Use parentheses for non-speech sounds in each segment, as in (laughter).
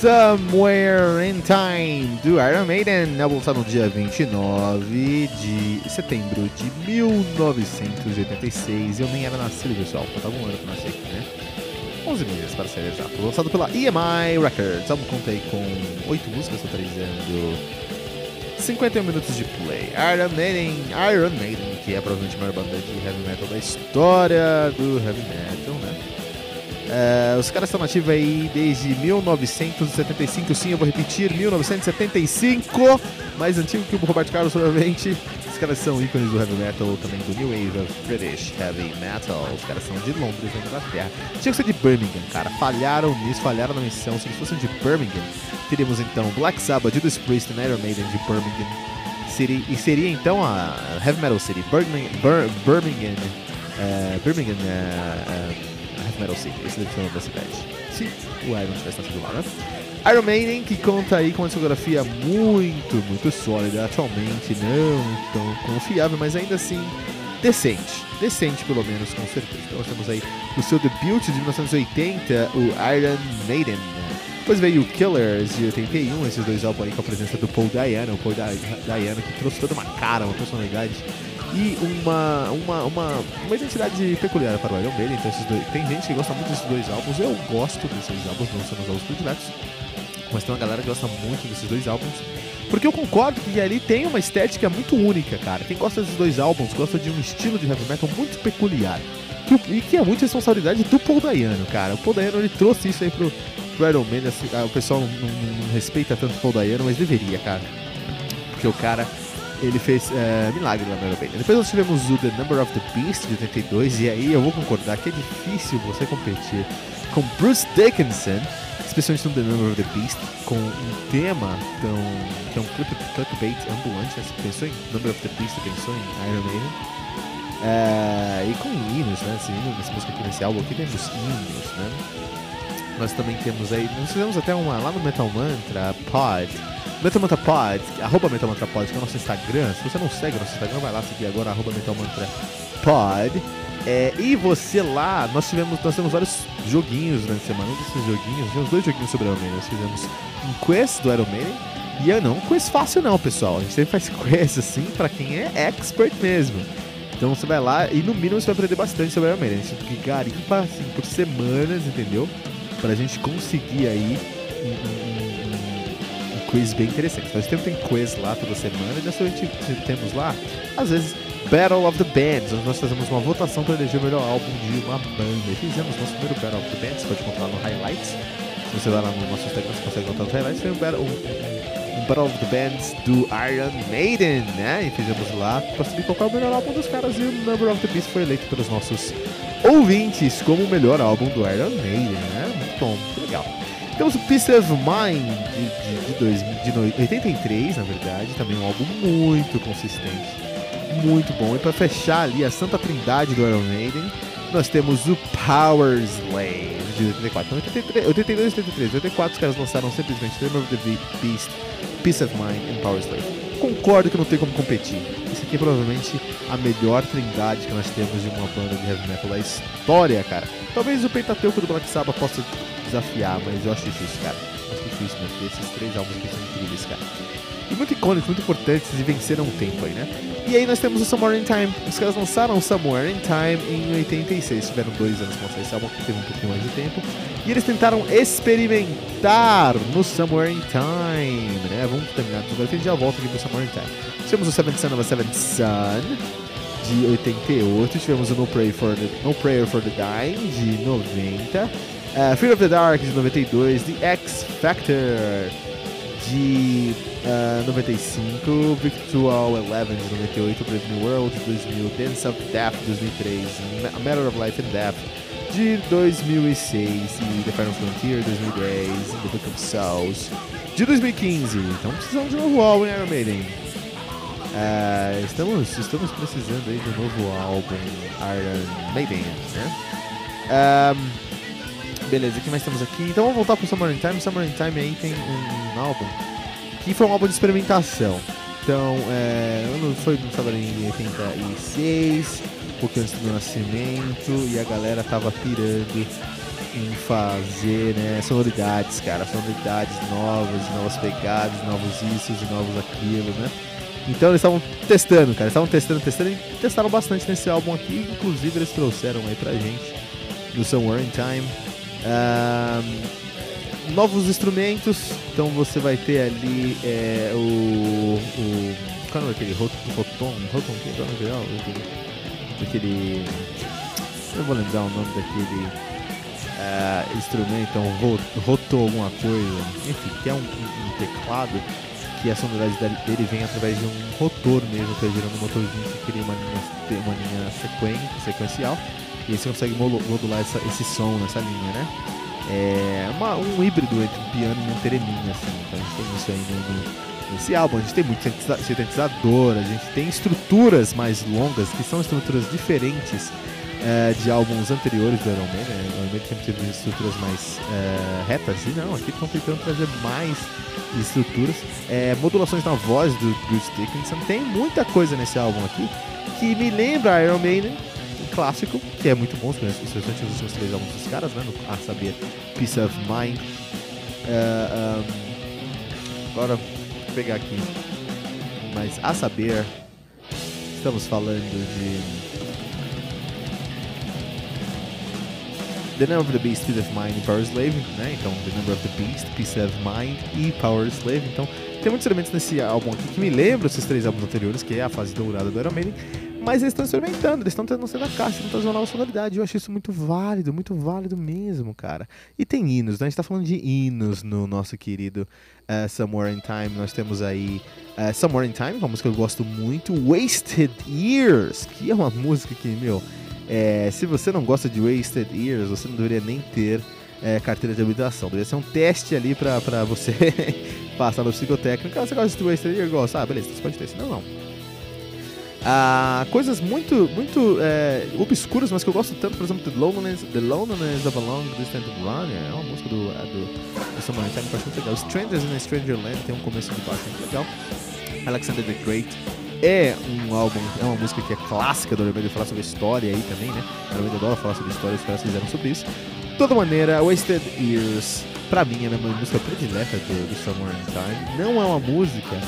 Somewhere in Time do Iron Maiden, lançado no dia 29 de setembro de 1986. Eu nem era nascido, pessoal, faltava um ano pra nascer aqui, né? 11 meses para ser exato. Lançado pela EMI Records. Álbum conta aí com 8 músicas, totalizando 51 minutos de play. Iron Maiden, Iron Maiden, que é provavelmente a maior banda de heavy metal da história do heavy metal, né? É, os caras estão nativos aí desde 1975, sim, eu vou repetir, 1975, mais antigo que o Roberto Carlos, provavelmente. Os caras são ícones do heavy metal, também do New Wave of British Heavy Metal. Os caras são de Londres, na Inglaterra. Tinha que ser de Birmingham, cara. Falharam nisso, falharam na missão. Se eles fossem de Birmingham, teríamos então Black Sabbath, Judas Priest e Iron Maiden de Birmingham. Seria, e seria então a Heavy Metal City, Birmingham, Bir, Birmingham, uh, Birmingham uh, Heavy Metal City, esse deve ser o nome da cidade. Se o Iron tivesse nascido lá, né? Iron Maiden, que conta aí com uma discografia muito, muito sólida, atualmente não tão confiável, mas ainda assim decente. Decente, pelo menos, com certeza. Então nós temos aí o seu debut de 1980, o Iron Maiden. Depois veio o Killers de 81, esses dois álbuns aí com a presença do Paul Dayano, o Paul Dayano que trouxe toda uma cara, uma personalidade e uma, uma, uma, uma identidade peculiar para o Iron Maiden. Então, esses dois, tem gente que gosta muito desses dois álbuns. Eu gosto desses álbuns, não são os álbuns prediletos. Mas tem uma galera que gosta muito desses dois álbuns. Porque eu concordo que ali tem uma estética muito única, cara. Quem gosta desses dois álbuns gosta de um estilo de heavy metal muito peculiar. E que é muito responsabilidade do Paul Dayano, cara. O Paul Dayano ele trouxe isso aí pro, pro Iron Maiden. Assim, o pessoal não, não, não respeita tanto o Paul Dayano, mas deveria, cara. Porque o cara ele fez uh, milagre no Iron Maiden. Depois nós tivemos o The Number of the Beast de 82, e aí eu vou concordar que é difícil você competir com Bruce Dickinson, especialmente no The Number of the Beast, com um tema tão, tão clickbait ambulante. Né? Você pensou em Number of the Beast, pensou em Iron Maiden. Uh, e com hinos, né? Esse hino, nessa música aqui nesse álbum aqui temos hinos, né? Nós também temos aí, nós fizemos até uma lá no Metal Mantra Pod, Metalmantra Pod, arroba Metalmantra Pod, que é o nosso Instagram. Se você não segue o nosso Instagram, vai lá seguir agora, arroba Metalmantra Pod. É, e você lá, nós tivemos, nós temos vários joguinhos durante a semana. Um desses joguinhos, tivemos dois joguinhos sobre Iron Maiden. Nós fizemos um quest do Iron Maiden. E eu não, quest fácil não, pessoal. A gente sempre faz (laughs) quest assim pra quem é expert mesmo. Então você vai lá e no mínimo você vai aprender bastante sobre Iron Maiden. A gente garimpa assim, por semanas, entendeu? Pra gente conseguir aí quiz bem interessante. Nós temos tem quiz lá toda semana e nós temos lá, às vezes, Battle of the Bands, onde nós fazemos uma votação para eleger o melhor álbum de uma banda. Fizemos nosso primeiro Battle of the Bands, pode encontrar no Highlights. Se você vai lá no nosso Instagram, você consegue encontrar nos Highlights. Tem um Battle, um, um Battle of the Bands do Iron Maiden, né? E fizemos lá para saber qual é o melhor álbum dos caras. E o Number of the Beast foi eleito pelos nossos ouvintes como o melhor álbum do Iron Maiden, né? Muito bom, muito legal. Temos o Peace of Mind de, de, dois, de 83, na verdade, também um álbum muito consistente, muito bom. E para fechar ali a Santa Trindade do Iron Maiden, nós temos o Power Slave de 84. Então, 83, 82 e 83. 84 os caras lançaram simplesmente The of the Beast, Peace of Mind e Power Slave. Concordo que não tem como competir. Esse aqui é provavelmente a melhor trindade que nós temos de uma banda de heavy metal da história, cara. Talvez o Pentateuco do Black Sabbath possa desafiar, mas eu acho difícil, cara. Acho difícil, né? Porque esses três álbuns aqui são incríveis, cara. E muito icônicos, muito importantes e venceram o tempo aí, né? E aí nós temos o Somewhere in Time. Os caras lançaram Somewhere in Time em 86. Tiveram dois anos pra lançar esse álbum, que teve um pouquinho mais de tempo. E eles tentaram experimentar no Somewhere in Time, né? Vamos terminar tudo agora, a gente já volta aqui pro Somewhere in Time. Tivemos o Seventh Son of a Seventh Son, de 88. Tivemos o No, Pray for the, no Prayer for the Dying, de 90. Uh, Fear of the Dark, de 92. The X Factor, de uh, 95, Victual 11 de 98, Brave New World de 2000, Dance of Death de 2003, A Matter of Life and Death de 2006 e The Final Frontier de 2010 e The Book of Souls de 2015. Então precisamos de um novo álbum, Iron Maiden? Uh, estamos, estamos precisando aí do novo álbum Iron Maiden, né? Um, beleza, que mais temos aqui? Então vamos voltar pro Summer in Time. Summer in Time aí tem um, um álbum que foi um álbum de experimentação. Então, é, foi lançado em 86, um pouquinho antes do nascimento, e a galera tava pirando em fazer né, sonoridades, cara, sonoridades novas, novas pegadas, novos isso e novos aquilo, né? Então eles estavam testando, cara, estavam testando, testando e testaram bastante nesse álbum aqui, inclusive eles trouxeram aí pra gente do Somewhere in Time. Um, novos instrumentos. Então você vai ter ali é, o, o. Qual é aquele? Rotom? Rotom? É aquele? Aquele. Eu vou lembrar o nome daquele uh, instrumento, então roto alguma coisa, enfim, que é um, um, um teclado que a sonoridade dele vem através de um rotor mesmo, que é gerando um motorzinho que cria uma linha, uma linha sequen, sequencial, e aí você consegue modular essa, esse som nessa linha, né? É uma, um híbrido entre um piano e um tereminha, assim. Então a gente tem isso aí no, nesse álbum. A gente tem muito sintetizador, a gente tem estruturas mais longas, que são estruturas diferentes é, de álbuns anteriores do Iron Man. Né? O Iron Man sempre teve estruturas mais é, retas, e não, aqui estão tentando trazer mais estruturas. É, modulações na voz do Bruce Dickinson. Tem muita coisa nesse álbum aqui que me lembra Iron Maiden clássico, que é muito bom, especialmente os últimos três álbuns dos caras, né? No, a saber, Peace of Mind. Uh, um, agora, vou pegar aqui. Mas a saber, estamos falando de. The Number of the Beast, Peace of Mind e Power Slave, né? Então, The Number of the Beast, Peace of Mind e Power Slave. Então, tem muitos elementos nesse álbum aqui que me lembram esses três álbuns anteriores, que é a fase dourada do Iron Maiden. Mas eles estão experimentando, eles estão tentando sair da caixa, estão trazendo uma nova sonoridade. Eu acho isso muito válido, muito válido mesmo, cara. E tem hinos, né? A gente tá falando de hinos no nosso querido uh, Somewhere in Time. Nós temos aí uh, Somewhere in Time, uma música que eu gosto muito. Wasted Years, que é uma música que, meu, é, se você não gosta de Wasted Years, você não deveria nem ter é, carteira de habilitação. Deveria ser um teste ali pra, pra você (laughs) passar no psicotécnico. Ah, você gosta de Wasted Years? Gosta. Ah, beleza, você pode ter. Não, não ah, coisas muito, muito é, obscuras, mas que eu gosto tanto, por exemplo, The Loneliness, The Loneliness of a Long Distant Run, é uma música do, é, do, do Samurai Time que eu acho muito legal. Strangers in a Stranger Land tem um começo de baixo muito legal. Alexander the Great é um álbum, é uma música que é clássica do Iron falar sobre história aí também, né? O Iron adora falar sobre história, os caras fizeram sobre isso. De toda maneira, Wasted Years, pra mim, é a minha música predileta do, do Summer Time. Não é uma música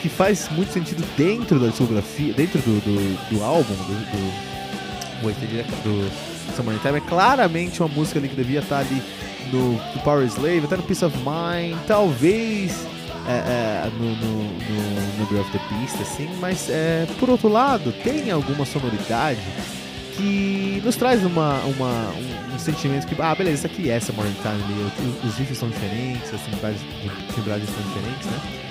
que faz muito sentido dentro da discografia, dentro do, do, do álbum, do, do, do Summer Time. É claramente uma música ali que devia estar ali no, no Power Slave, até no Peace of Mind, talvez é, é, no, no, no, no Breath of the Beast, assim, mas é, por outro lado, tem alguma sonoridade que nos traz uma, uma, um, um, sentimento que, ah, beleza, isso aqui é Morning Time, os riffs são diferentes, as timbragens são diferentes, né?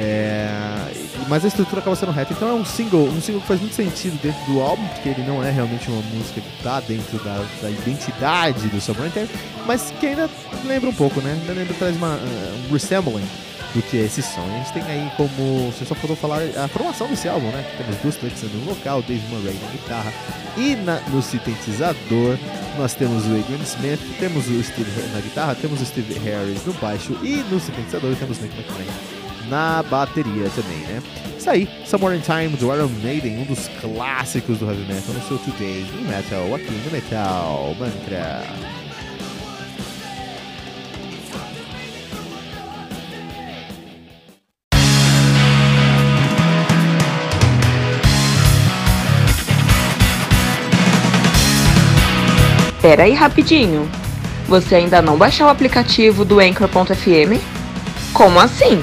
É, mas a estrutura acaba sendo reta. Então é um single, um single que faz muito sentido dentro do álbum, porque ele não é realmente uma música que está dentro da, da, identidade do Summer Inter, mas que ainda lembra um pouco, né? Ainda lembra, traz uma, um resembling do que é esse som. E a gente tem aí como, você só faltou falar a formação desse álbum, né? Temos duas Alexander no vocal, Dave Murray na guitarra e na, no sintetizador nós temos o Adrian Smith, temos o Steve na guitarra, temos o Steve Harris no baixo e no sintetizador temos Nick McLean na bateria também, né? Isso aí, Somewhere in Time do Iron Maiden, um dos clássicos do heavy metal no seu Today in Metal, aqui no Metal Mantra. Pera aí rapidinho. Você ainda não baixou o aplicativo do Anchor.fm? Como assim?